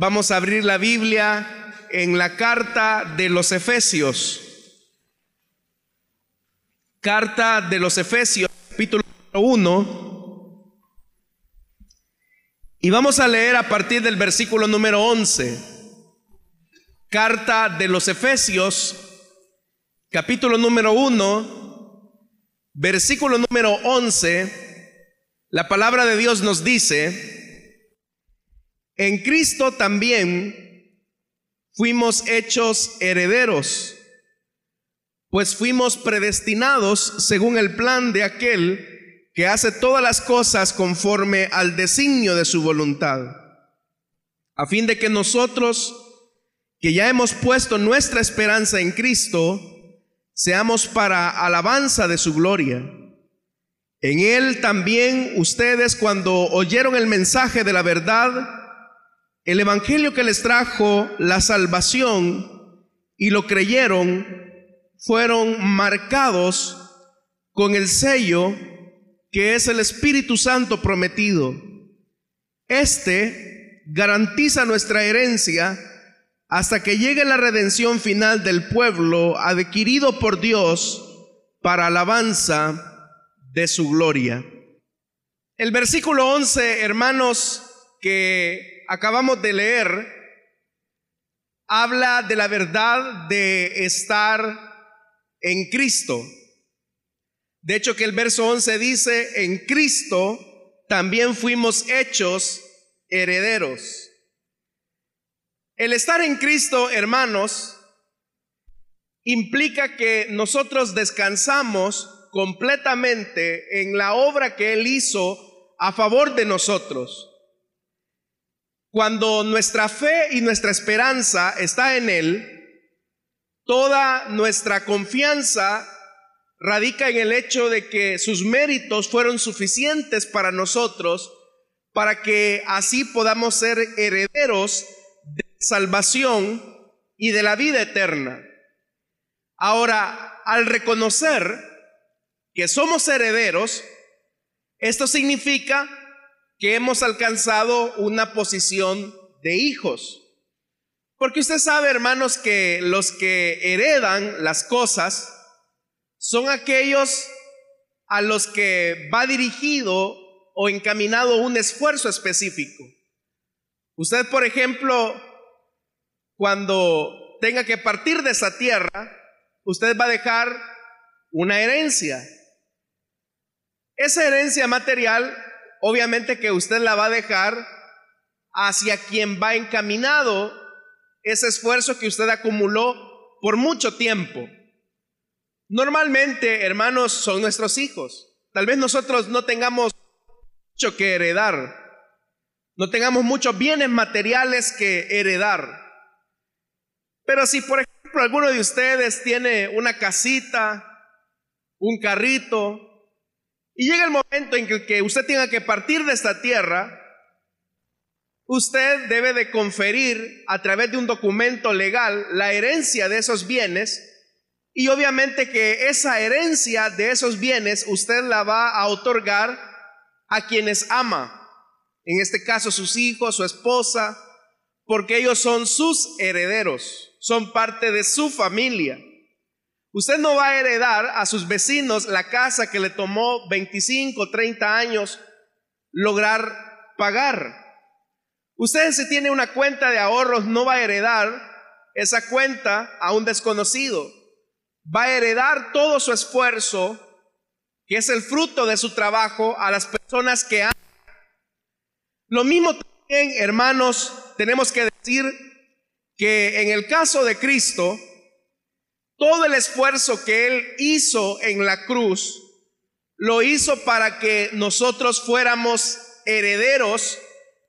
Vamos a abrir la Biblia en la carta de los Efesios. Carta de los Efesios, capítulo 1. Y vamos a leer a partir del versículo número 11. Carta de los Efesios, capítulo número 1, versículo número 11. La palabra de Dios nos dice, en Cristo también fuimos hechos herederos, pues fuimos predestinados según el plan de aquel que hace todas las cosas conforme al designio de su voluntad, a fin de que nosotros, que ya hemos puesto nuestra esperanza en Cristo, seamos para alabanza de su gloria. En Él también ustedes cuando oyeron el mensaje de la verdad, el Evangelio que les trajo la salvación y lo creyeron, fueron marcados con el sello que es el Espíritu Santo prometido. Este garantiza nuestra herencia hasta que llegue la redención final del pueblo adquirido por Dios para alabanza de su gloria. El versículo 11, hermanos, que acabamos de leer habla de la verdad de estar en Cristo. De hecho que el verso 11 dice, en Cristo también fuimos hechos herederos. El estar en Cristo, hermanos, implica que nosotros descansamos completamente en la obra que Él hizo a favor de nosotros. Cuando nuestra fe y nuestra esperanza está en Él, toda nuestra confianza radica en el hecho de que sus méritos fueron suficientes para nosotros para que así podamos ser herederos de salvación y de la vida eterna. Ahora, al reconocer que somos herederos, esto significa que hemos alcanzado una posición de hijos. Porque usted sabe, hermanos, que los que heredan las cosas son aquellos a los que va dirigido o encaminado un esfuerzo específico. Usted, por ejemplo, cuando tenga que partir de esa tierra, usted va a dejar una herencia. Esa herencia material obviamente que usted la va a dejar hacia quien va encaminado ese esfuerzo que usted acumuló por mucho tiempo. Normalmente, hermanos, son nuestros hijos. Tal vez nosotros no tengamos mucho que heredar, no tengamos muchos bienes materiales que heredar. Pero si, por ejemplo, alguno de ustedes tiene una casita, un carrito, y llega el momento en que, usted tenga que partir de esta tierra, usted debe de conferir a través de un documento legal la herencia de esos bienes y obviamente que esa herencia de esos bienes usted la va a otorgar a quienes ama, en este caso sus hijos, su esposa, porque ellos son sus herederos, son parte de su familia. Usted no va a heredar a sus vecinos la casa que le tomó 25, 30 años lograr pagar. Usted si tiene una cuenta de ahorros no va a heredar esa cuenta a un desconocido. Va a heredar todo su esfuerzo, que es el fruto de su trabajo, a las personas que aman. Lo mismo también, hermanos, tenemos que decir que en el caso de Cristo, todo el esfuerzo que Él hizo en la cruz, lo hizo para que nosotros fuéramos herederos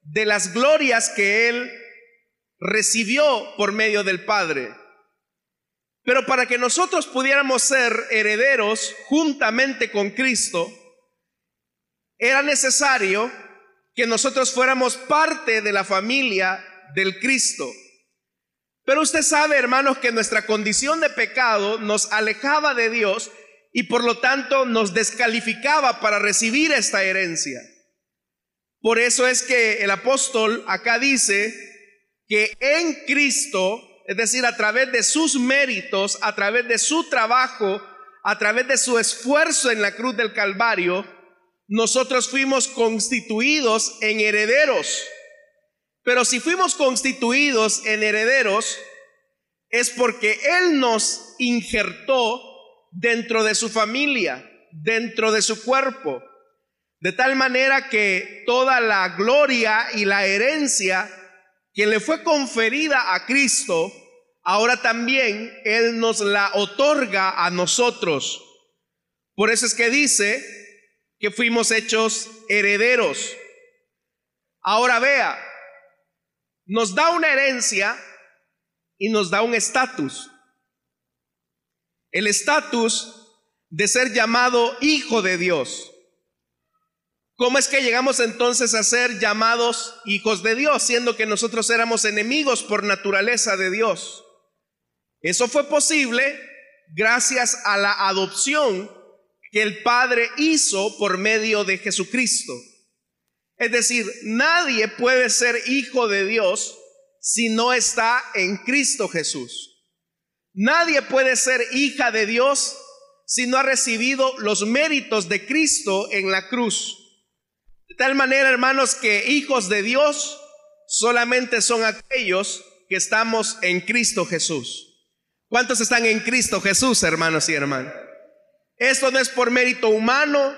de las glorias que Él recibió por medio del Padre. Pero para que nosotros pudiéramos ser herederos juntamente con Cristo, era necesario que nosotros fuéramos parte de la familia del Cristo. Pero usted sabe, hermanos, que nuestra condición de pecado nos alejaba de Dios y por lo tanto nos descalificaba para recibir esta herencia. Por eso es que el apóstol acá dice que en Cristo, es decir, a través de sus méritos, a través de su trabajo, a través de su esfuerzo en la cruz del Calvario, nosotros fuimos constituidos en herederos. Pero si fuimos constituidos en herederos, es porque Él nos injertó dentro de su familia, dentro de su cuerpo, de tal manera que toda la gloria y la herencia que le fue conferida a Cristo, ahora también Él nos la otorga a nosotros. Por eso es que dice que fuimos hechos herederos. Ahora vea, nos da una herencia y nos da un estatus. El estatus de ser llamado hijo de Dios. ¿Cómo es que llegamos entonces a ser llamados hijos de Dios, siendo que nosotros éramos enemigos por naturaleza de Dios? Eso fue posible gracias a la adopción que el Padre hizo por medio de Jesucristo. Es decir, nadie puede ser hijo de Dios si no está en Cristo Jesús. Nadie puede ser hija de Dios si no ha recibido los méritos de Cristo en la cruz. De tal manera, hermanos, que hijos de Dios solamente son aquellos que estamos en Cristo Jesús. ¿Cuántos están en Cristo Jesús, hermanos y hermanas? Esto no es por mérito humano,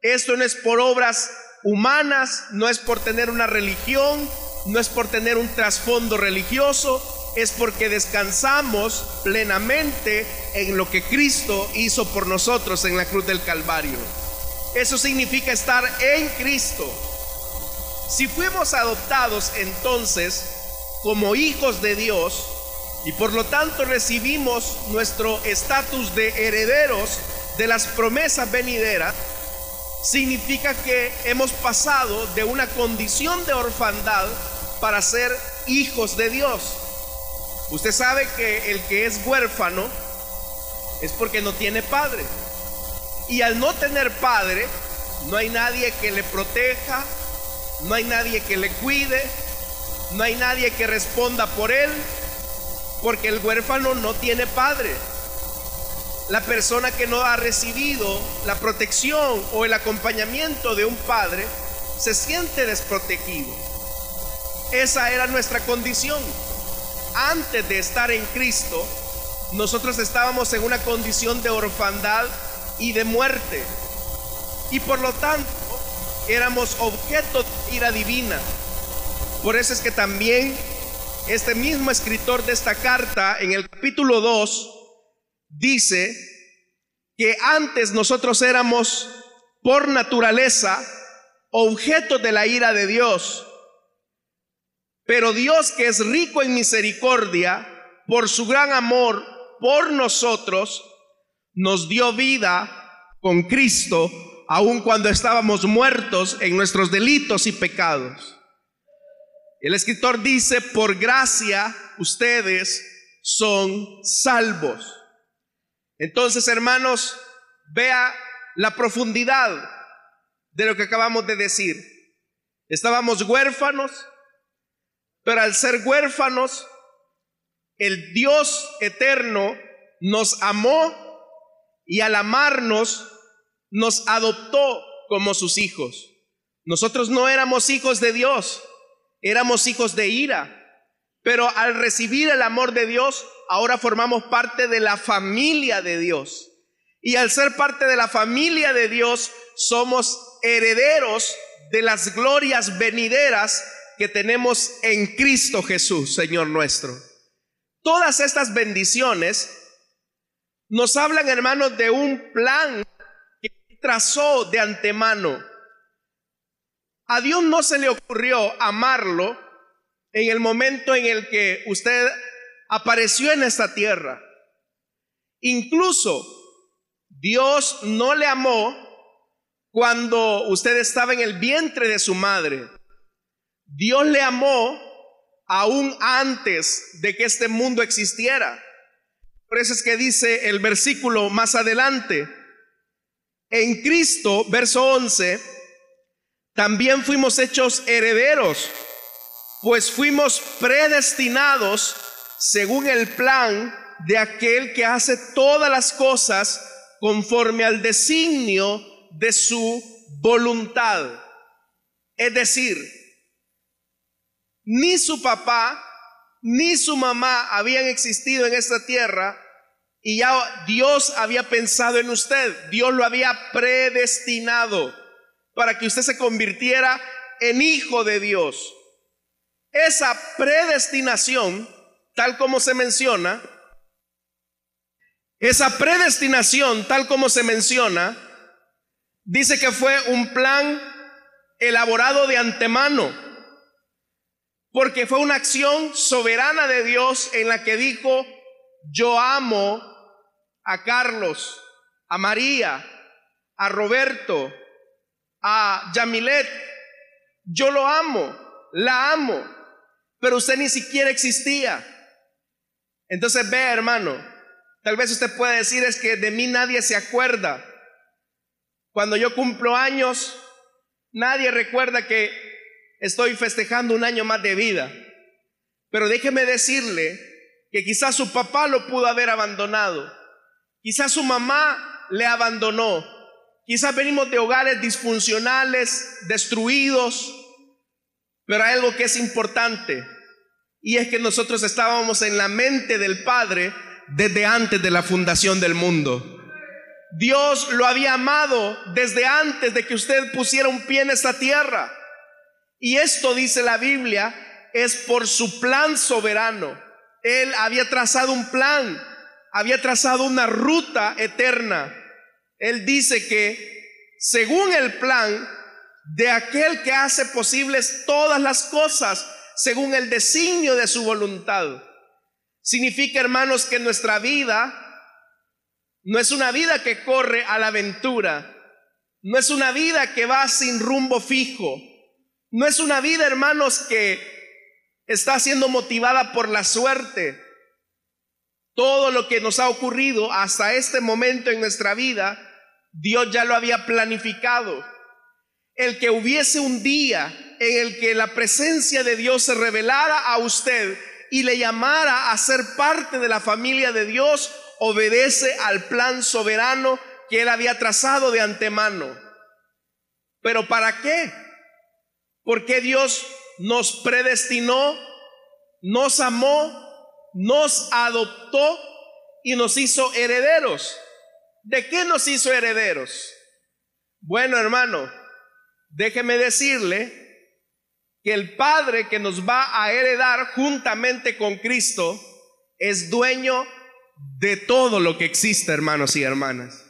esto no es por obras humanas, no es por tener una religión, no es por tener un trasfondo religioso, es porque descansamos plenamente en lo que Cristo hizo por nosotros en la cruz del Calvario. Eso significa estar en Cristo. Si fuimos adoptados entonces como hijos de Dios y por lo tanto recibimos nuestro estatus de herederos de las promesas venideras, significa que hemos pasado de una condición de orfandad para ser hijos de Dios. Usted sabe que el que es huérfano es porque no tiene padre. Y al no tener padre, no hay nadie que le proteja, no hay nadie que le cuide, no hay nadie que responda por él, porque el huérfano no tiene padre. La persona que no ha recibido la protección o el acompañamiento de un padre se siente desprotegido. Esa era nuestra condición antes de estar en Cristo, nosotros estábamos en una condición de orfandad y de muerte. Y por lo tanto, éramos objeto de ira divina. Por eso es que también este mismo escritor de esta carta, en el capítulo 2, dice que antes nosotros éramos por naturaleza objeto de la ira de Dios pero Dios que es rico en misericordia, por su gran amor por nosotros, nos dio vida con Cristo, aun cuando estábamos muertos en nuestros delitos y pecados. El escritor dice, por gracia ustedes son salvos. Entonces, hermanos, vea la profundidad de lo que acabamos de decir. Estábamos huérfanos, pero al ser huérfanos, el Dios eterno nos amó y al amarnos nos adoptó como sus hijos. Nosotros no éramos hijos de Dios, éramos hijos de ira. Pero al recibir el amor de Dios, ahora formamos parte de la familia de Dios. Y al ser parte de la familia de Dios, somos herederos de las glorias venideras que tenemos en Cristo Jesús, Señor nuestro. Todas estas bendiciones nos hablan, hermanos, de un plan que trazó de antemano. A Dios no se le ocurrió amarlo en el momento en el que usted apareció en esta tierra. Incluso Dios no le amó cuando usted estaba en el vientre de su madre. Dios le amó aún antes de que este mundo existiera. Por eso es que dice el versículo más adelante, en Cristo, verso 11, también fuimos hechos herederos, pues fuimos predestinados según el plan de aquel que hace todas las cosas conforme al designio de su voluntad. Es decir, ni su papá ni su mamá habían existido en esta tierra y ya Dios había pensado en usted, Dios lo había predestinado para que usted se convirtiera en hijo de Dios. Esa predestinación, tal como se menciona, esa predestinación, tal como se menciona, dice que fue un plan elaborado de antemano, porque fue una acción soberana de Dios en la que dijo, yo amo a Carlos, a María, a Roberto, a Yamilet, yo lo amo, la amo, pero usted ni siquiera existía. Entonces vea hermano, Tal vez usted pueda decir es que de mí nadie se acuerda. Cuando yo cumplo años, nadie recuerda que estoy festejando un año más de vida. Pero déjeme decirle que quizás su papá lo pudo haber abandonado. Quizás su mamá le abandonó. Quizás venimos de hogares disfuncionales, destruidos. Pero hay algo que es importante. Y es que nosotros estábamos en la mente del Padre desde antes de la fundación del mundo. Dios lo había amado desde antes de que usted pusiera un pie en esta tierra. Y esto dice la Biblia, es por su plan soberano. Él había trazado un plan, había trazado una ruta eterna. Él dice que según el plan de aquel que hace posibles todas las cosas, según el designio de su voluntad. Significa, hermanos, que nuestra vida no es una vida que corre a la aventura, no es una vida que va sin rumbo fijo, no es una vida, hermanos, que está siendo motivada por la suerte. Todo lo que nos ha ocurrido hasta este momento en nuestra vida, Dios ya lo había planificado. El que hubiese un día en el que la presencia de Dios se revelara a usted y le llamara a ser parte de la familia de Dios, obedece al plan soberano que él había trazado de antemano. Pero ¿para qué? Porque Dios nos predestinó, nos amó, nos adoptó y nos hizo herederos. ¿De qué nos hizo herederos? Bueno, hermano, déjeme decirle que el Padre que nos va a heredar juntamente con Cristo es dueño de todo lo que existe, hermanos y hermanas.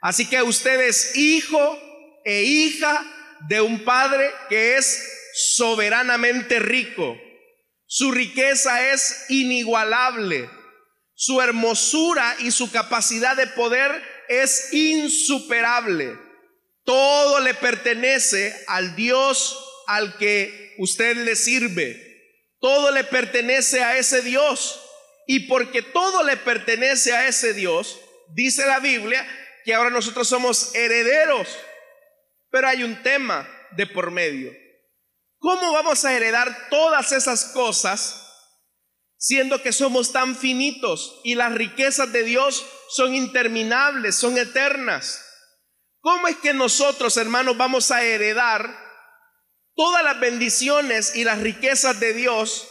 Así que usted es hijo e hija de un Padre que es soberanamente rico. Su riqueza es inigualable. Su hermosura y su capacidad de poder es insuperable. Todo le pertenece al Dios al que usted le sirve. Todo le pertenece a ese Dios. Y porque todo le pertenece a ese Dios, dice la Biblia que ahora nosotros somos herederos. Pero hay un tema de por medio. ¿Cómo vamos a heredar todas esas cosas siendo que somos tan finitos y las riquezas de Dios son interminables, son eternas? ¿Cómo es que nosotros, hermanos, vamos a heredar todas las bendiciones y las riquezas de Dios,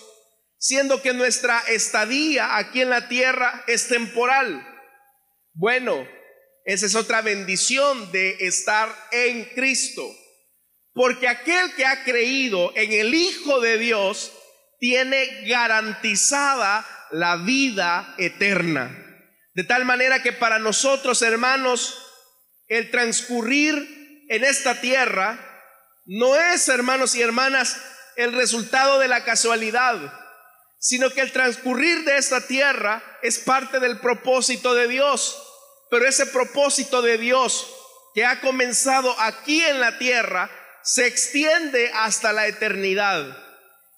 siendo que nuestra estadía aquí en la tierra es temporal. Bueno, esa es otra bendición de estar en Cristo. Porque aquel que ha creído en el Hijo de Dios tiene garantizada la vida eterna. De tal manera que para nosotros, hermanos, el transcurrir en esta tierra no es, hermanos y hermanas, el resultado de la casualidad, sino que el transcurrir de esta tierra es parte del propósito de Dios. Pero ese propósito de Dios que ha comenzado aquí en la tierra se extiende hasta la eternidad.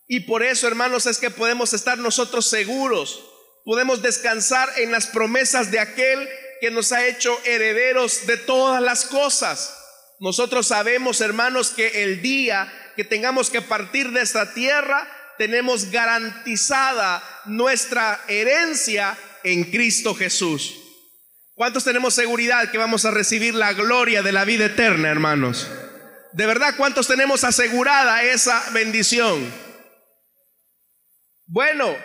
Y por eso, hermanos, es que podemos estar nosotros seguros, podemos descansar en las promesas de aquel que nos ha hecho herederos de todas las cosas. Nosotros sabemos, hermanos, que el día que tengamos que partir de esta tierra, tenemos garantizada nuestra herencia en Cristo Jesús. ¿Cuántos tenemos seguridad que vamos a recibir la gloria de la vida eterna, hermanos? De verdad, ¿cuántos tenemos asegurada esa bendición? Bueno,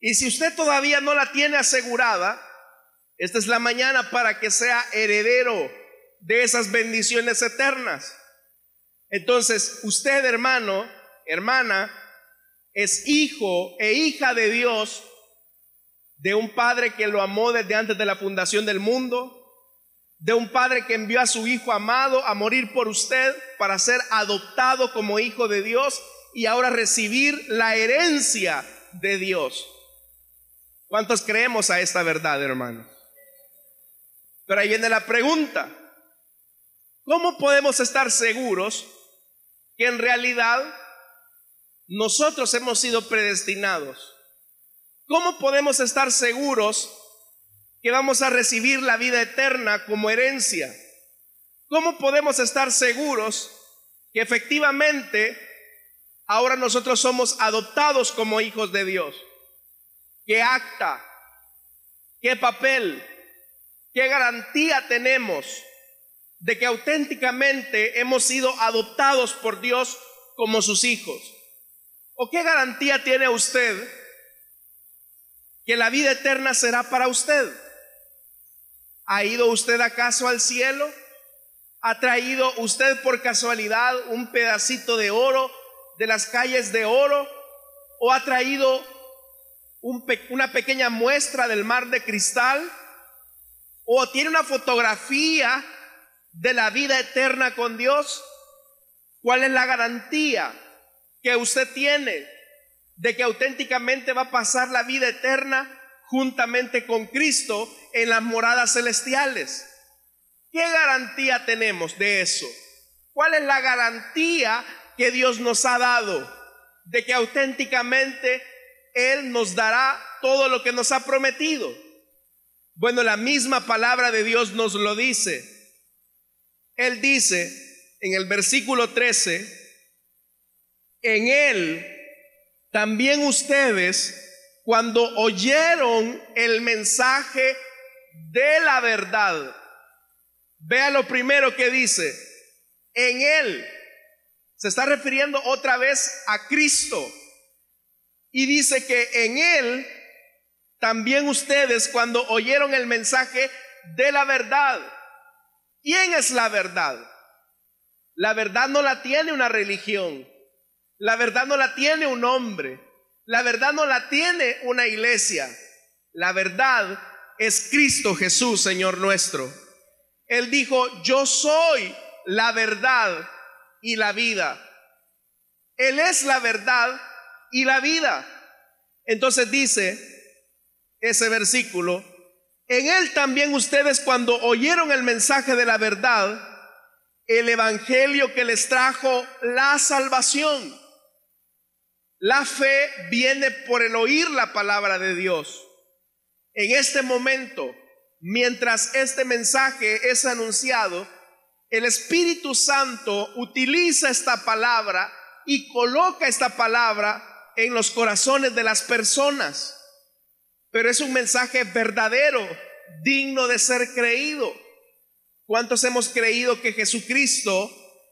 y si usted todavía no la tiene asegurada, esta es la mañana para que sea heredero de esas bendiciones eternas. Entonces, usted, hermano, hermana, es hijo e hija de Dios, de un padre que lo amó desde antes de la fundación del mundo, de un padre que envió a su hijo amado a morir por usted para ser adoptado como hijo de Dios y ahora recibir la herencia de Dios. ¿Cuántos creemos a esta verdad, hermano? Pero ahí viene la pregunta. ¿Cómo podemos estar seguros que en realidad nosotros hemos sido predestinados? ¿Cómo podemos estar seguros que vamos a recibir la vida eterna como herencia? ¿Cómo podemos estar seguros que efectivamente ahora nosotros somos adoptados como hijos de Dios? ¿Qué acta? ¿Qué papel? ¿Qué garantía tenemos de que auténticamente hemos sido adoptados por Dios como sus hijos? ¿O qué garantía tiene usted que la vida eterna será para usted? ¿Ha ido usted acaso al cielo? ¿Ha traído usted por casualidad un pedacito de oro de las calles de oro? ¿O ha traído una pequeña muestra del mar de cristal? ¿O tiene una fotografía de la vida eterna con Dios? ¿Cuál es la garantía que usted tiene de que auténticamente va a pasar la vida eterna juntamente con Cristo en las moradas celestiales? ¿Qué garantía tenemos de eso? ¿Cuál es la garantía que Dios nos ha dado de que auténticamente Él nos dará todo lo que nos ha prometido? Bueno, la misma palabra de Dios nos lo dice. Él dice en el versículo 13, en Él también ustedes, cuando oyeron el mensaje de la verdad, vea lo primero que dice, en Él, se está refiriendo otra vez a Cristo, y dice que en Él también ustedes cuando oyeron el mensaje de la verdad. ¿Quién es la verdad? La verdad no la tiene una religión. La verdad no la tiene un hombre. La verdad no la tiene una iglesia. La verdad es Cristo Jesús, Señor nuestro. Él dijo, yo soy la verdad y la vida. Él es la verdad y la vida. Entonces dice, ese versículo, en él también ustedes cuando oyeron el mensaje de la verdad, el evangelio que les trajo la salvación. La fe viene por el oír la palabra de Dios. En este momento, mientras este mensaje es anunciado, el Espíritu Santo utiliza esta palabra y coloca esta palabra en los corazones de las personas pero es un mensaje verdadero, digno de ser creído. ¿Cuántos hemos creído que Jesucristo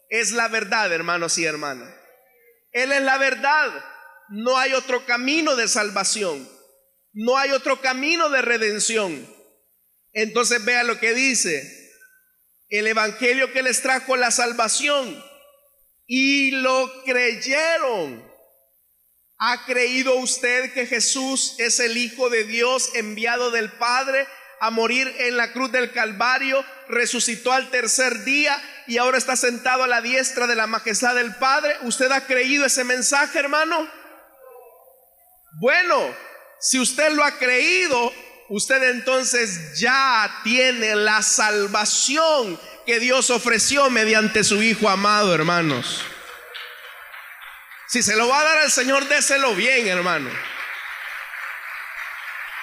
es la verdad, hermanos y hermanas? Él es la verdad. No hay otro camino de salvación. No hay otro camino de redención. Entonces vea lo que dice. El Evangelio que les trajo la salvación. Y lo creyeron. ¿Ha creído usted que Jesús es el Hijo de Dios enviado del Padre a morir en la cruz del Calvario? Resucitó al tercer día y ahora está sentado a la diestra de la majestad del Padre. ¿Usted ha creído ese mensaje, hermano? Bueno, si usted lo ha creído, usted entonces ya tiene la salvación que Dios ofreció mediante su Hijo amado, hermanos. Si se lo va a dar al Señor, déselo bien, hermano.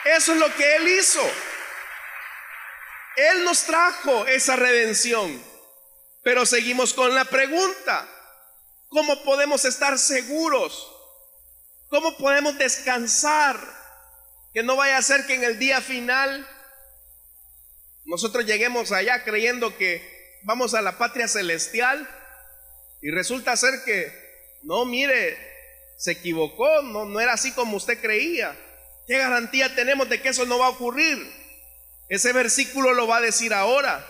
Eso es lo que Él hizo. Él nos trajo esa redención. Pero seguimos con la pregunta. ¿Cómo podemos estar seguros ¿Cómo podemos descansar? Que no vaya a ser que en el día final nosotros lleguemos allá creyendo que vamos a la patria celestial y resulta ser que, no, mire, se equivocó, no, no era así como usted creía. ¿Qué garantía tenemos de que eso no va a ocurrir? Ese versículo lo va a decir ahora.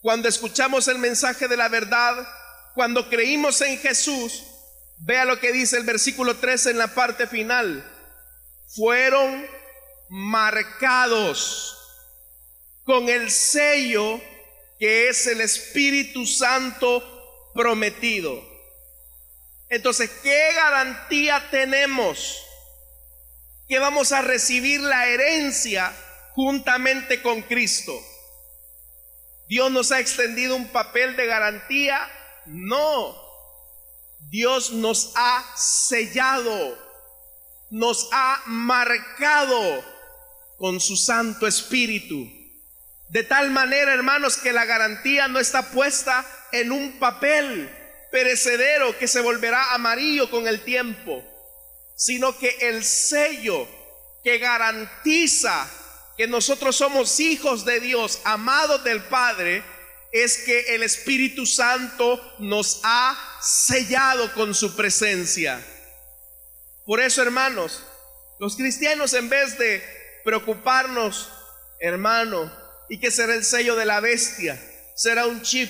Cuando escuchamos el mensaje de la verdad, cuando creímos en Jesús, vea lo que dice el versículo 13 en la parte final. Fueron marcados con el sello que es el Espíritu Santo prometido. Entonces, ¿qué garantía tenemos que vamos a recibir la herencia juntamente con Cristo? ¿Dios nos ha extendido un papel de garantía? No. Dios nos ha sellado, nos ha marcado con su Santo Espíritu. De tal manera, hermanos, que la garantía no está puesta en un papel perecedero que se volverá amarillo con el tiempo, sino que el sello que garantiza que nosotros somos hijos de Dios, amados del Padre, es que el Espíritu Santo nos ha sellado con su presencia. Por eso, hermanos, los cristianos en vez de preocuparnos, hermano, ¿y qué será el sello de la bestia? ¿Será un chip?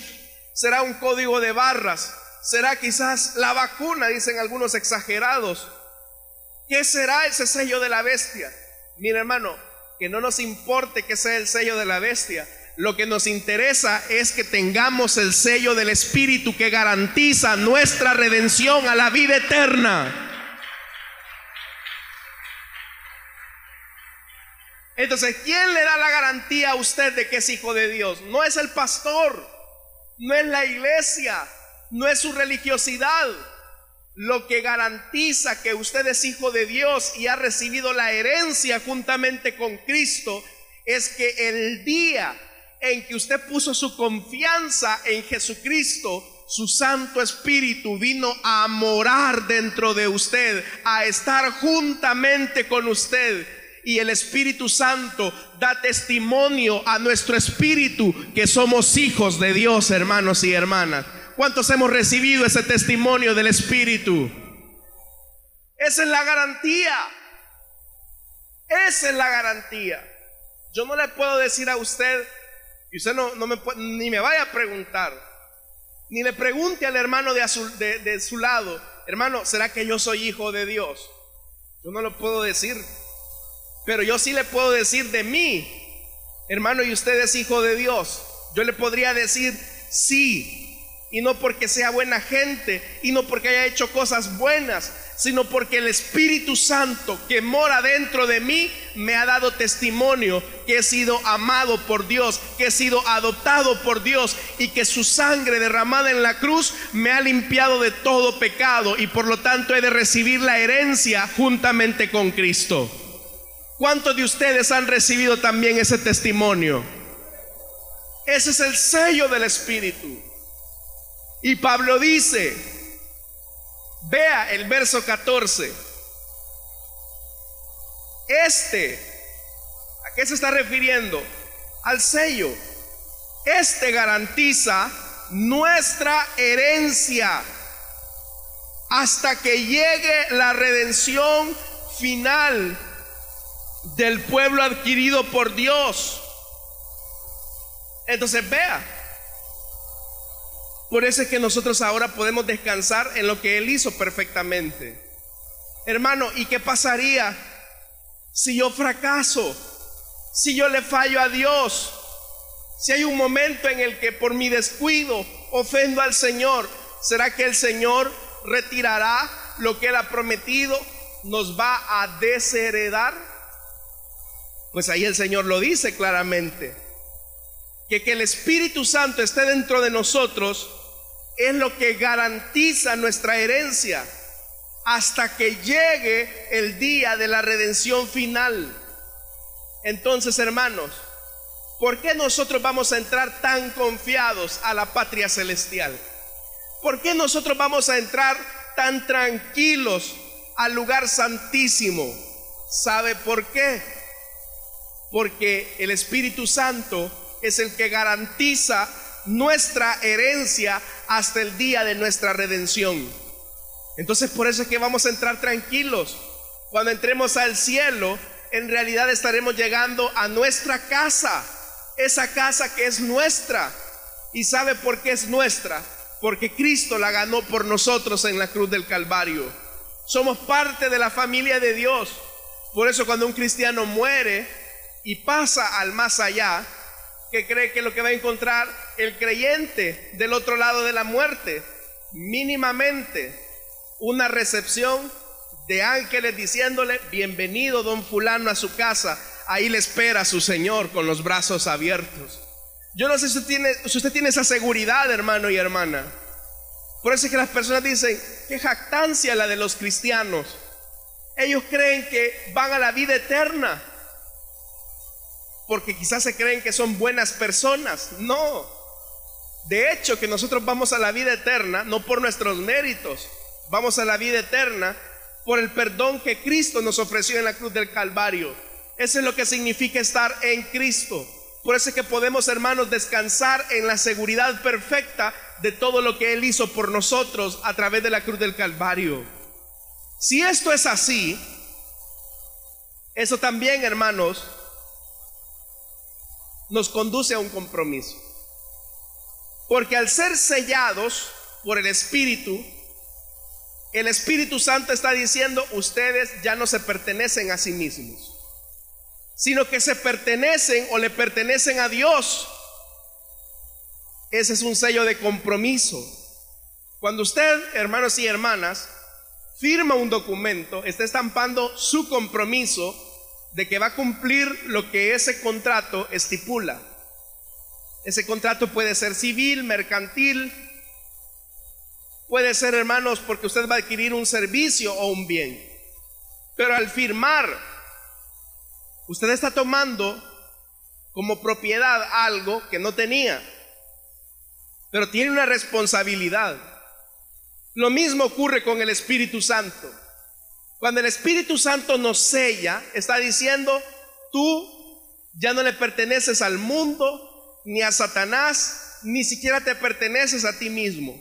¿Será un código de barras? ¿Será quizás la vacuna? Dicen algunos exagerados. ¿Qué será ese sello de la bestia? Mira, hermano, que no nos importe que sea el sello de la bestia. Lo que nos interesa es que tengamos el sello del Espíritu que garantiza nuestra redención a la vida eterna. Entonces, ¿quién le da la garantía a usted de que es hijo de Dios? No es el pastor, no es la iglesia, no es su religiosidad. Lo que garantiza que usted es hijo de Dios y ha recibido la herencia juntamente con Cristo es que el día en que usted puso su confianza en Jesucristo, su Santo Espíritu vino a morar dentro de usted, a estar juntamente con usted. Y el Espíritu Santo da testimonio a nuestro espíritu que somos hijos de Dios, hermanos y hermanas. ¿Cuántos hemos recibido ese testimonio del Espíritu? Esa es la garantía. Esa es la garantía. Yo no le puedo decir a usted, y usted no, me ni me vaya a preguntar, ni le pregunte al hermano de, de, de su lado, hermano, ¿será que yo soy hijo de Dios? Yo no lo puedo decir, pero yo sí le puedo decir de mí, hermano, y usted es hijo de Dios. Yo le podría decir, sí, y no porque sea buena gente y no porque haya hecho cosas buenas, sino porque el Espíritu Santo que mora dentro de mí me ha dado testimonio que he sido amado por Dios, que he sido adoptado por Dios y que su sangre derramada en la cruz me ha limpiado de todo pecado y por lo tanto he de recibir la herencia juntamente con Cristo. ¿Cuántos de ustedes han recibido también ese testimonio? Ese es el sello del Espíritu. Y Pablo dice, vea el verso 14, este, ¿a qué se está refiriendo? Al sello. Este garantiza nuestra herencia hasta que llegue la redención final del pueblo adquirido por Dios. Entonces vea, por eso es que nosotros ahora podemos descansar en lo que Él hizo perfectamente. Hermano, ¿y qué pasaría si yo fracaso? Si yo le fallo a Dios. Si hay un momento en el que por mi descuido ofendo al Señor, ¿será que el Señor retirará lo que Él ha prometido? ¿Nos va a desheredar? Pues ahí el Señor lo dice claramente que que el Espíritu Santo esté dentro de nosotros es lo que garantiza nuestra herencia hasta que llegue el día de la redención final. Entonces, hermanos, ¿por qué nosotros vamos a entrar tan confiados a la patria celestial? ¿Por qué nosotros vamos a entrar tan tranquilos al lugar santísimo. ¿Sabe por qué? Porque el Espíritu Santo es el que garantiza nuestra herencia hasta el día de nuestra redención. Entonces por eso es que vamos a entrar tranquilos. Cuando entremos al cielo, en realidad estaremos llegando a nuestra casa, esa casa que es nuestra. ¿Y sabe por qué es nuestra? Porque Cristo la ganó por nosotros en la cruz del Calvario. Somos parte de la familia de Dios. Por eso cuando un cristiano muere y pasa al más allá, que cree que lo que va a encontrar el creyente del otro lado de la muerte, mínimamente una recepción de ángeles diciéndole, bienvenido don fulano a su casa, ahí le espera su Señor con los brazos abiertos. Yo no sé si usted tiene, si usted tiene esa seguridad, hermano y hermana. Por eso es que las personas dicen, qué jactancia la de los cristianos. Ellos creen que van a la vida eterna porque quizás se creen que son buenas personas. No. De hecho, que nosotros vamos a la vida eterna no por nuestros méritos, vamos a la vida eterna por el perdón que Cristo nos ofreció en la cruz del Calvario. Eso es lo que significa estar en Cristo. Por eso es que podemos, hermanos, descansar en la seguridad perfecta de todo lo que Él hizo por nosotros a través de la cruz del Calvario. Si esto es así, eso también, hermanos, nos conduce a un compromiso. Porque al ser sellados por el Espíritu, el Espíritu Santo está diciendo, ustedes ya no se pertenecen a sí mismos, sino que se pertenecen o le pertenecen a Dios. Ese es un sello de compromiso. Cuando usted, hermanos y hermanas, firma un documento, está estampando su compromiso de que va a cumplir lo que ese contrato estipula. Ese contrato puede ser civil, mercantil, puede ser, hermanos, porque usted va a adquirir un servicio o un bien. Pero al firmar, usted está tomando como propiedad algo que no tenía, pero tiene una responsabilidad. Lo mismo ocurre con el Espíritu Santo. Cuando el Espíritu Santo nos sella, está diciendo, tú ya no le perteneces al mundo, ni a Satanás, ni siquiera te perteneces a ti mismo.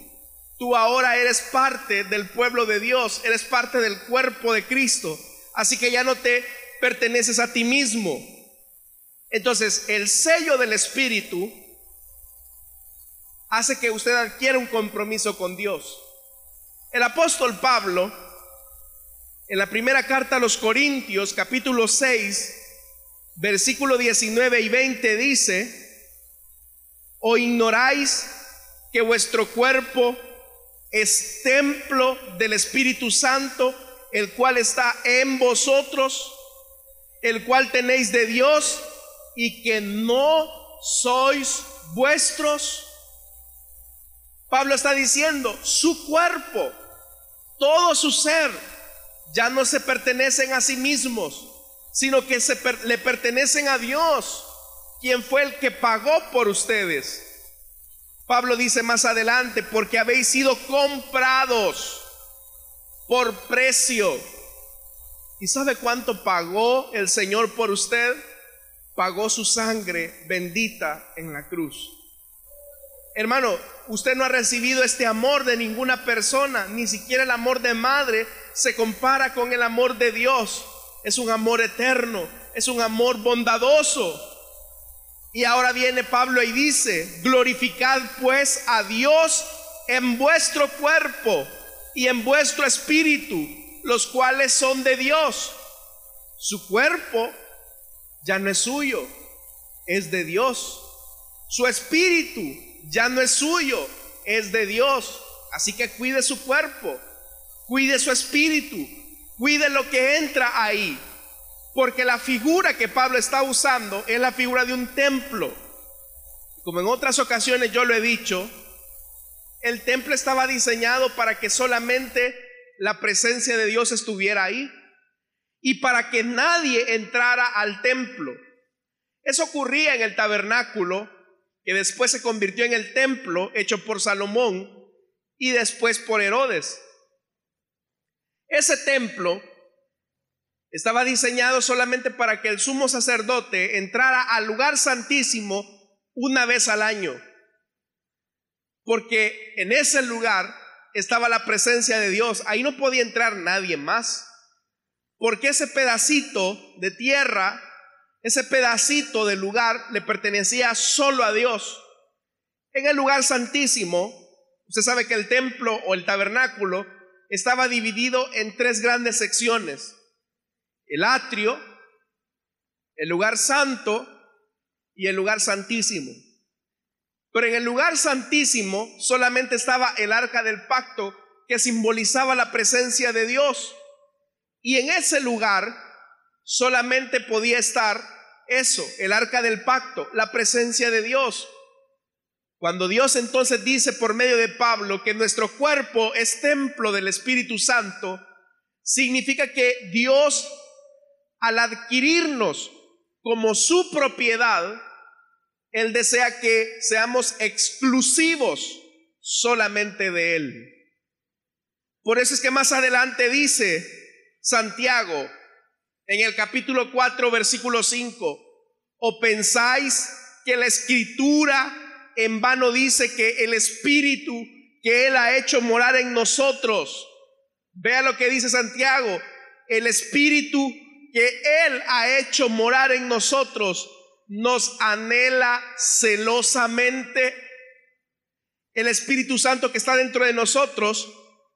Tú ahora eres parte del pueblo de Dios, eres parte del cuerpo de Cristo, así que ya no te perteneces a ti mismo. Entonces, el sello del Espíritu hace que usted adquiera un compromiso con Dios. El apóstol Pablo en la primera carta a los Corintios, capítulo 6, versículo 19 y 20 dice, ¿o ignoráis que vuestro cuerpo es templo del Espíritu Santo, el cual está en vosotros, el cual tenéis de Dios y que no sois vuestros? Pablo está diciendo, su cuerpo, todo su ser, ya no se pertenecen a sí mismos, sino que se le pertenecen a Dios, quien fue el que pagó por ustedes. Pablo dice más adelante, porque habéis sido comprados por precio. ¿Y sabe cuánto pagó el Señor por usted? Pagó su sangre bendita en la cruz. Hermano, usted no ha recibido este amor de ninguna persona, ni siquiera el amor de madre se compara con el amor de Dios. Es un amor eterno, es un amor bondadoso. Y ahora viene Pablo y dice, glorificad pues a Dios en vuestro cuerpo y en vuestro espíritu, los cuales son de Dios. Su cuerpo ya no es suyo, es de Dios. Su espíritu ya no es suyo, es de Dios. Así que cuide su cuerpo cuide su espíritu, cuide lo que entra ahí. Porque la figura que Pablo está usando es la figura de un templo. Como en otras ocasiones yo lo he dicho, el templo estaba diseñado para que solamente la presencia de Dios estuviera ahí y para que nadie entrara al templo. Eso ocurría en el tabernáculo, que después se convirtió en el templo hecho por Salomón y después por Herodes. Ese templo estaba diseñado solamente para que el sumo sacerdote entrara al lugar santísimo una vez al año. Porque en ese lugar estaba la presencia de Dios. Ahí no podía entrar nadie más. Porque ese pedacito de tierra, ese pedacito de lugar le pertenecía solo a Dios. En el lugar santísimo, usted sabe que el templo o el tabernáculo estaba dividido en tres grandes secciones. El atrio, el lugar santo y el lugar santísimo. Pero en el lugar santísimo solamente estaba el arca del pacto que simbolizaba la presencia de Dios. Y en ese lugar solamente podía estar eso, el arca del pacto, la presencia de Dios. Cuando Dios entonces dice por medio de Pablo que nuestro cuerpo es templo del Espíritu Santo, significa que Dios al adquirirnos como su propiedad, él desea que seamos exclusivos solamente de Él. Por eso es que más adelante dice Santiago en el capítulo 4, versículo 5, o pensáis que la escritura en vano dice que el Espíritu que Él ha hecho morar en nosotros, vea lo que dice Santiago, el Espíritu que Él ha hecho morar en nosotros nos anhela celosamente. El Espíritu Santo que está dentro de nosotros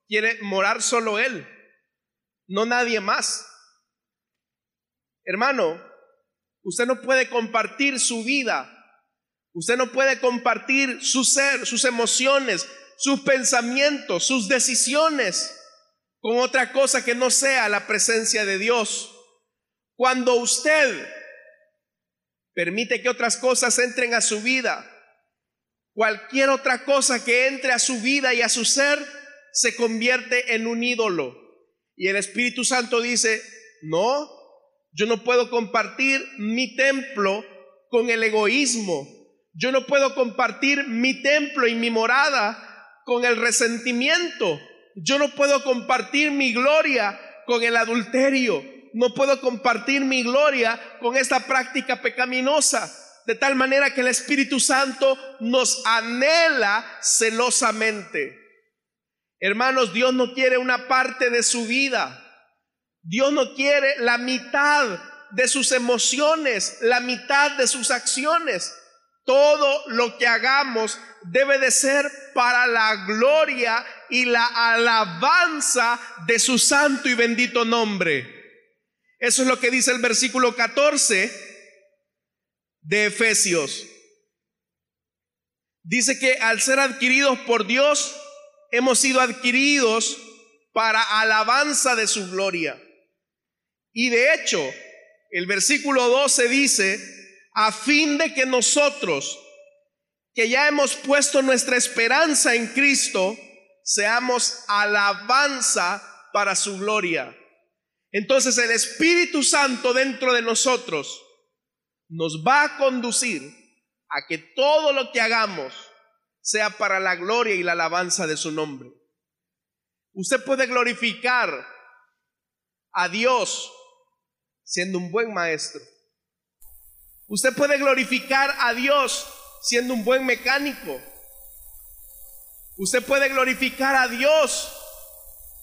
quiere morar solo Él, no nadie más. Hermano, usted no puede compartir su vida, usted no puede compartir su ser, sus emociones, sus pensamientos, sus decisiones con otra cosa que no sea la presencia de Dios. Cuando usted permite que otras cosas entren a su vida. Cualquier otra cosa que entre a su vida y a su ser se convierte en un ídolo. Y el Espíritu Santo dice, no, yo no puedo compartir mi templo con el egoísmo. Yo no puedo compartir mi templo y mi morada con el resentimiento. Yo no puedo compartir mi gloria con el adulterio no puedo compartir mi gloria con esta práctica pecaminosa. De tal manera que el Espíritu Santo nos anhela celosamente. Hermanos, Dios no quiere una parte de su vida. Dios no quiere la mitad de sus emociones, la mitad de sus acciones. Todo lo que hagamos debe de ser para la gloria y la alabanza de su santo y bendito nombre. Eso es lo que dice el versículo 14 de Efesios. Dice que al ser adquiridos por Dios, hemos sido adquiridos para alabanza de su gloria. Y de hecho, el versículo 12 dice, a fin de que nosotros, que ya hemos puesto nuestra esperanza en Cristo, seamos alabanza para su gloria. Entonces el Espíritu Santo dentro de nosotros nos va a conducir a que todo lo que hagamos sea para la gloria y la alabanza de su nombre. Usted puede glorificar a Dios siendo un buen maestro. Usted puede glorificar a Dios siendo un buen mecánico. Usted puede glorificar a Dios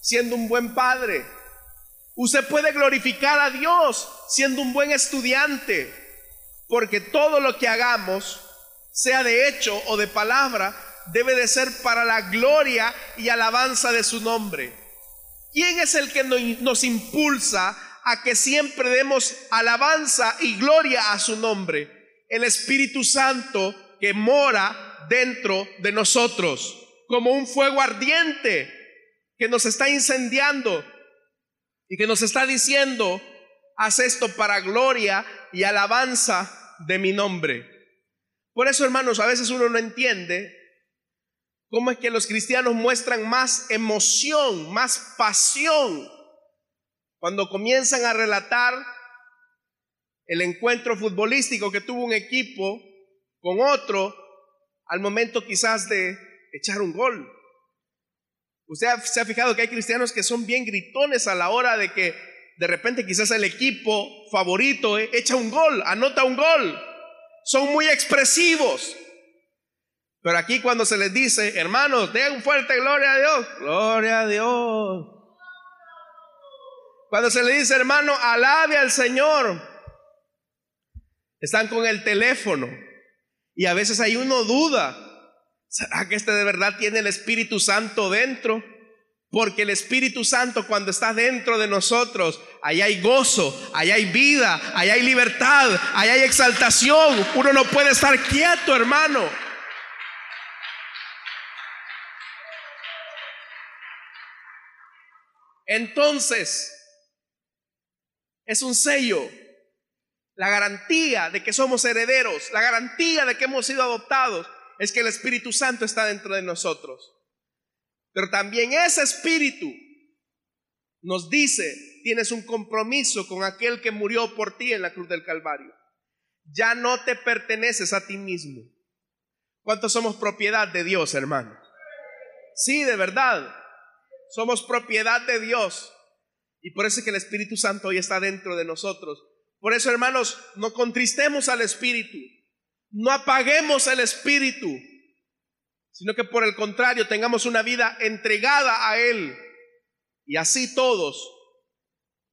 siendo un buen padre. Usted puede glorificar a Dios siendo un buen estudiante, porque todo lo que hagamos, sea de hecho o de palabra, debe de ser para la gloria y alabanza de su nombre. ¿Quién es el que nos impulsa a que siempre demos alabanza y gloria a su nombre? El Espíritu Santo que mora dentro de nosotros, como un fuego ardiente que nos está incendiando y que nos está diciendo, haz esto para gloria y alabanza de mi nombre. Por eso, hermanos, a veces uno no entiende cómo es que los cristianos muestran más emoción, más pasión cuando comienzan a relatar el encuentro futbolístico que tuvo un equipo con otro al momento quizás de echar un gol. Usted se ha fijado que hay cristianos que son bien gritones a la hora de que de repente quizás el equipo favorito eh, echa un gol, anota un gol. Son muy expresivos. Pero aquí cuando se les dice, hermanos, den un fuerte gloria a Dios, gloria a Dios. Cuando se le dice, hermano, alabe al Señor, están con el teléfono y a veces hay uno duda, ¿será que este de verdad tiene el Espíritu Santo dentro? Porque el Espíritu Santo cuando está dentro de nosotros, ahí hay gozo, ahí hay vida, ahí hay libertad, ahí hay exaltación. Uno no puede estar quieto, hermano. Entonces, es un sello, la garantía de que somos herederos, la garantía de que hemos sido adoptados, es que el Espíritu Santo está dentro de nosotros. Pero también ese Espíritu nos dice, tienes un compromiso con aquel que murió por ti en la cruz del Calvario. Ya no te perteneces a ti mismo. ¿Cuántos somos propiedad de Dios, hermano? Sí, de verdad. Somos propiedad de Dios. Y por eso es que el Espíritu Santo hoy está dentro de nosotros. Por eso, hermanos, no contristemos al Espíritu. No apaguemos el Espíritu. Sino que por el contrario tengamos una vida entregada a Él. Y así todos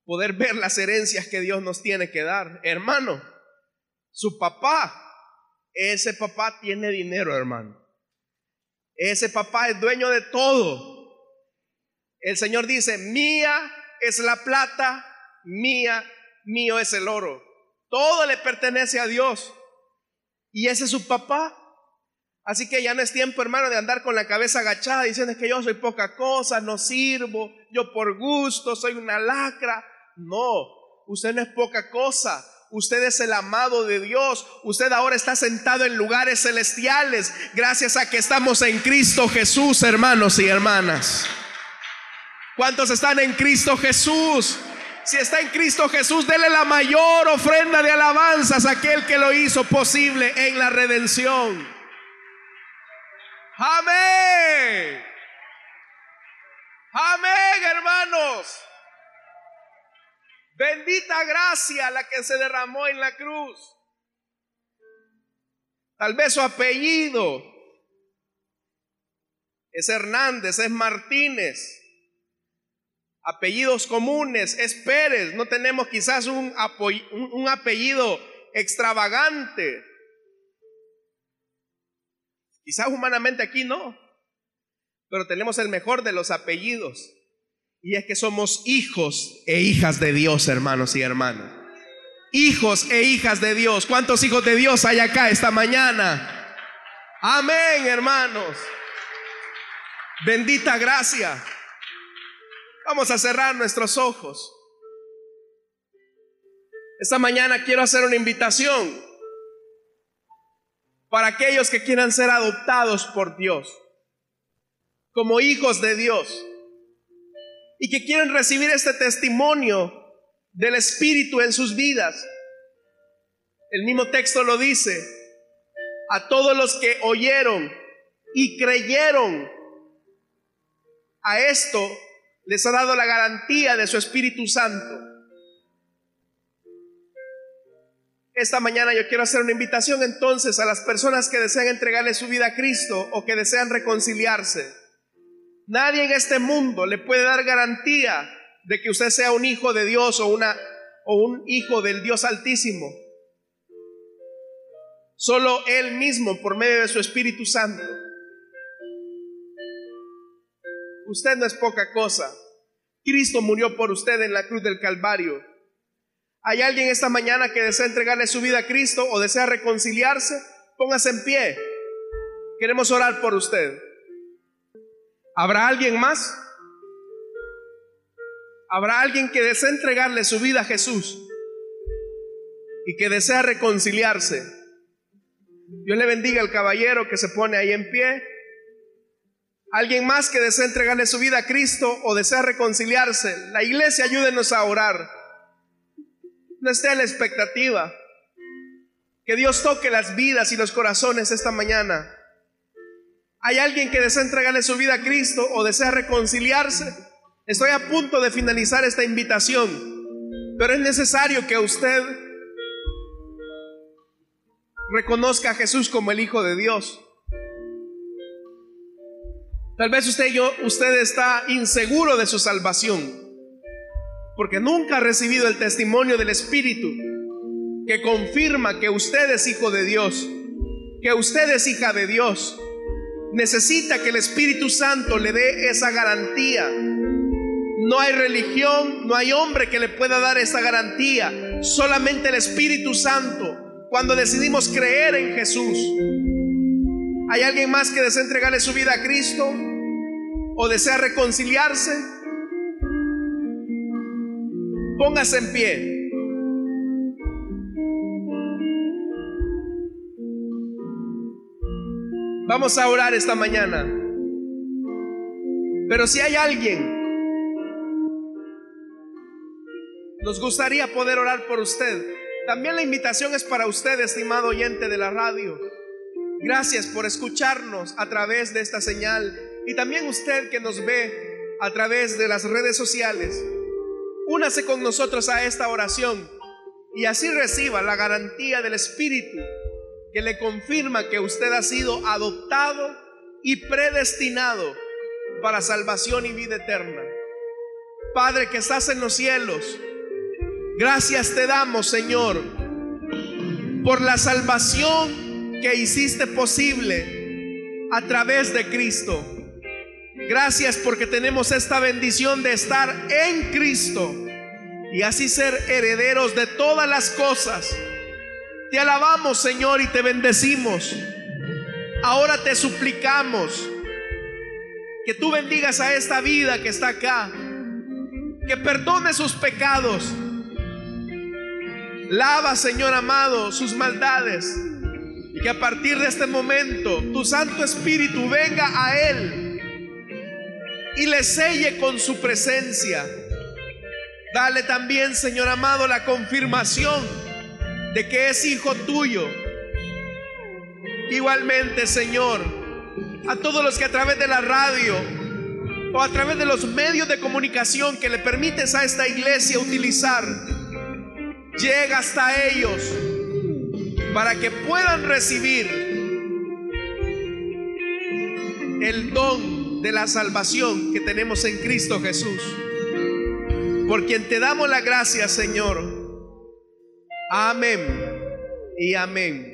poder ver las herencias que Dios nos tiene que dar. Hermano, su papá, ese papá tiene dinero, hermano. Ese papá es dueño de todo. El Señor dice, mía es la plata, mía, mío es el oro. Todo le pertenece a Dios. Y ese es su papá. Así que ya no es tiempo, hermano, de andar con la cabeza agachada diciendo que yo soy poca cosa, no sirvo, yo por gusto soy una lacra. No, usted no es poca cosa. Usted es el amado de Dios. Usted ahora está sentado en lugares celestiales gracias a que estamos en Cristo Jesús, hermanos y hermanas. ¿Cuántos están en Cristo Jesús? Si está en Cristo Jesús, dele la mayor ofrenda de alabanzas a aquel que lo hizo posible en la redención. Amén. Amén, hermanos. Bendita gracia la que se derramó en la cruz. Tal vez su apellido es Hernández, es Martínez apellidos comunes, es Pérez, no tenemos quizás un, un apellido extravagante. Quizás humanamente aquí no, pero tenemos el mejor de los apellidos. Y es que somos hijos e hijas de Dios, hermanos y hermanas. Hijos e hijas de Dios. ¿Cuántos hijos de Dios hay acá esta mañana? Amén, hermanos. Bendita gracia. Vamos a cerrar nuestros ojos. Esta mañana quiero hacer una invitación para aquellos que quieran ser adoptados por Dios, como hijos de Dios, y que quieren recibir este testimonio del Espíritu en sus vidas. El mismo texto lo dice, a todos los que oyeron y creyeron a esto les ha dado la garantía de su Espíritu Santo. Esta mañana yo quiero hacer una invitación entonces a las personas que desean entregarle su vida a Cristo o que desean reconciliarse. Nadie en este mundo le puede dar garantía de que usted sea un hijo de Dios o, una, o un hijo del Dios Altísimo. Solo Él mismo por medio de su Espíritu Santo. Usted no es poca cosa. Cristo murió por usted en la cruz del Calvario. ¿Hay alguien esta mañana que desea entregarle su vida a Cristo o desea reconciliarse? Póngase en pie. Queremos orar por usted. ¿Habrá alguien más? ¿Habrá alguien que desea entregarle su vida a Jesús y que desea reconciliarse? Dios le bendiga al caballero que se pone ahí en pie. Alguien más que desea entregarle su vida a Cristo o desea reconciliarse. La iglesia ayúdenos a orar. No esté en la expectativa. Que Dios toque las vidas y los corazones esta mañana. ¿Hay alguien que desea entregarle su vida a Cristo o desea reconciliarse? Estoy a punto de finalizar esta invitación, pero es necesario que usted reconozca a Jesús como el Hijo de Dios. Tal vez usted, yo, usted está inseguro de su salvación, porque nunca ha recibido el testimonio del Espíritu que confirma que usted es hijo de Dios, que usted es hija de Dios. Necesita que el Espíritu Santo le dé esa garantía. No hay religión, no hay hombre que le pueda dar esa garantía. Solamente el Espíritu Santo cuando decidimos creer en Jesús. ¿Hay alguien más que desea entregarle su vida a Cristo? ¿O desea reconciliarse? Póngase en pie. Vamos a orar esta mañana. Pero si hay alguien, nos gustaría poder orar por usted. También la invitación es para usted, estimado oyente de la radio. Gracias por escucharnos a través de esta señal y también usted que nos ve a través de las redes sociales. Únase con nosotros a esta oración y así reciba la garantía del Espíritu que le confirma que usted ha sido adoptado y predestinado para salvación y vida eterna. Padre que estás en los cielos, gracias te damos, Señor, por la salvación que hiciste posible a través de Cristo. Gracias porque tenemos esta bendición de estar en Cristo y así ser herederos de todas las cosas. Te alabamos Señor y te bendecimos. Ahora te suplicamos que tú bendigas a esta vida que está acá, que perdone sus pecados. Lava, Señor amado, sus maldades que a partir de este momento tu Santo Espíritu venga a Él y le selle con su presencia. Dale también, Señor amado, la confirmación de que es hijo tuyo. Igualmente, Señor, a todos los que a través de la radio o a través de los medios de comunicación que le permites a esta iglesia utilizar, llega hasta ellos para que puedan recibir el don de la salvación que tenemos en Cristo Jesús. Por quien te damos la gracia, Señor. Amén y amén.